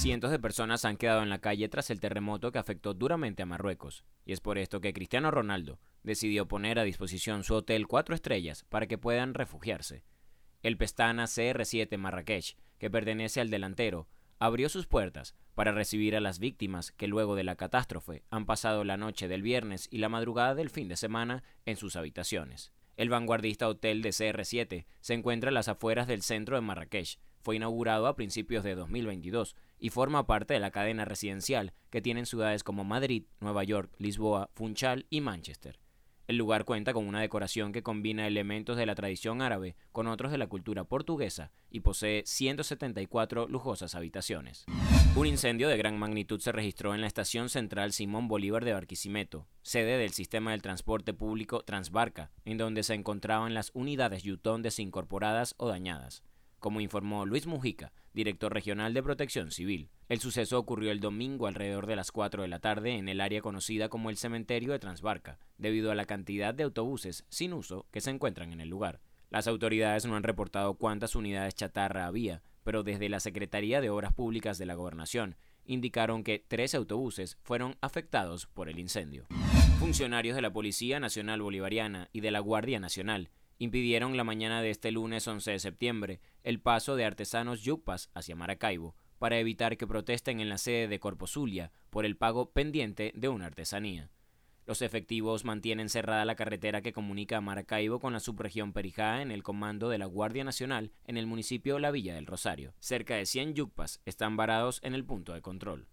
Cientos de personas han quedado en la calle tras el terremoto que afectó duramente a Marruecos, y es por esto que Cristiano Ronaldo decidió poner a disposición su hotel cuatro estrellas para que puedan refugiarse. El Pestana CR7 Marrakech, que pertenece al delantero, abrió sus puertas para recibir a las víctimas que luego de la catástrofe han pasado la noche del viernes y la madrugada del fin de semana en sus habitaciones. El vanguardista hotel de CR7 se encuentra a las afueras del centro de Marrakech. Fue inaugurado a principios de 2022 y forma parte de la cadena residencial que tienen ciudades como Madrid, Nueva York, Lisboa, Funchal y Manchester. El lugar cuenta con una decoración que combina elementos de la tradición árabe con otros de la cultura portuguesa y posee 174 lujosas habitaciones. Un incendio de gran magnitud se registró en la estación central Simón Bolívar de Barquisimeto, sede del sistema del transporte público Transbarca, en donde se encontraban las unidades Yutón desincorporadas o dañadas como informó Luis Mujica, director regional de Protección Civil. El suceso ocurrió el domingo alrededor de las 4 de la tarde en el área conocida como el cementerio de Transbarca, debido a la cantidad de autobuses sin uso que se encuentran en el lugar. Las autoridades no han reportado cuántas unidades chatarra había, pero desde la Secretaría de Obras Públicas de la Gobernación indicaron que tres autobuses fueron afectados por el incendio. Funcionarios de la Policía Nacional Bolivariana y de la Guardia Nacional impidieron la mañana de este lunes 11 de septiembre el paso de artesanos yupas hacia Maracaibo para evitar que protesten en la sede de Corpozulia por el pago pendiente de una artesanía. Los efectivos mantienen cerrada la carretera que comunica a Maracaibo con la subregión Perijá en el comando de la Guardia Nacional en el municipio La Villa del Rosario. Cerca de 100 yupas están varados en el punto de control.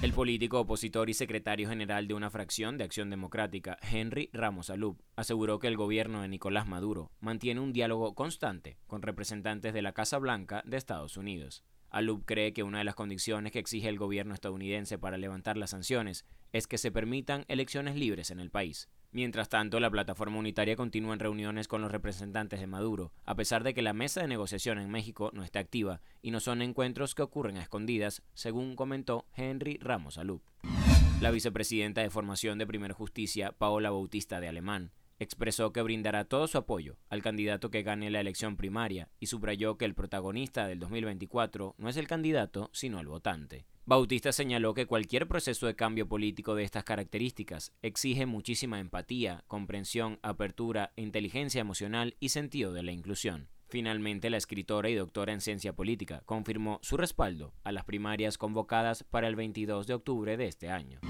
El político opositor y secretario general de una fracción de Acción Democrática, Henry Ramos Alub, aseguró que el gobierno de Nicolás Maduro mantiene un diálogo constante con representantes de la Casa Blanca de Estados Unidos. Alub cree que una de las condiciones que exige el gobierno estadounidense para levantar las sanciones es que se permitan elecciones libres en el país. Mientras tanto, la plataforma unitaria continúa en reuniones con los representantes de Maduro, a pesar de que la mesa de negociación en México no está activa y no son encuentros que ocurren a escondidas, según comentó Henry Ramos Alup. La vicepresidenta de Formación de Primer Justicia, Paola Bautista de Alemán, expresó que brindará todo su apoyo al candidato que gane la elección primaria y subrayó que el protagonista del 2024 no es el candidato, sino el votante. Bautista señaló que cualquier proceso de cambio político de estas características exige muchísima empatía, comprensión, apertura, inteligencia emocional y sentido de la inclusión. Finalmente, la escritora y doctora en ciencia política confirmó su respaldo a las primarias convocadas para el 22 de octubre de este año.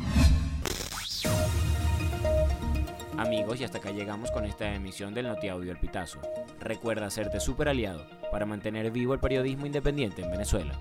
Amigos, y hasta acá llegamos con esta emisión del Notiaudio El Pitazo. Recuerda hacerte super aliado para mantener vivo el periodismo independiente en Venezuela.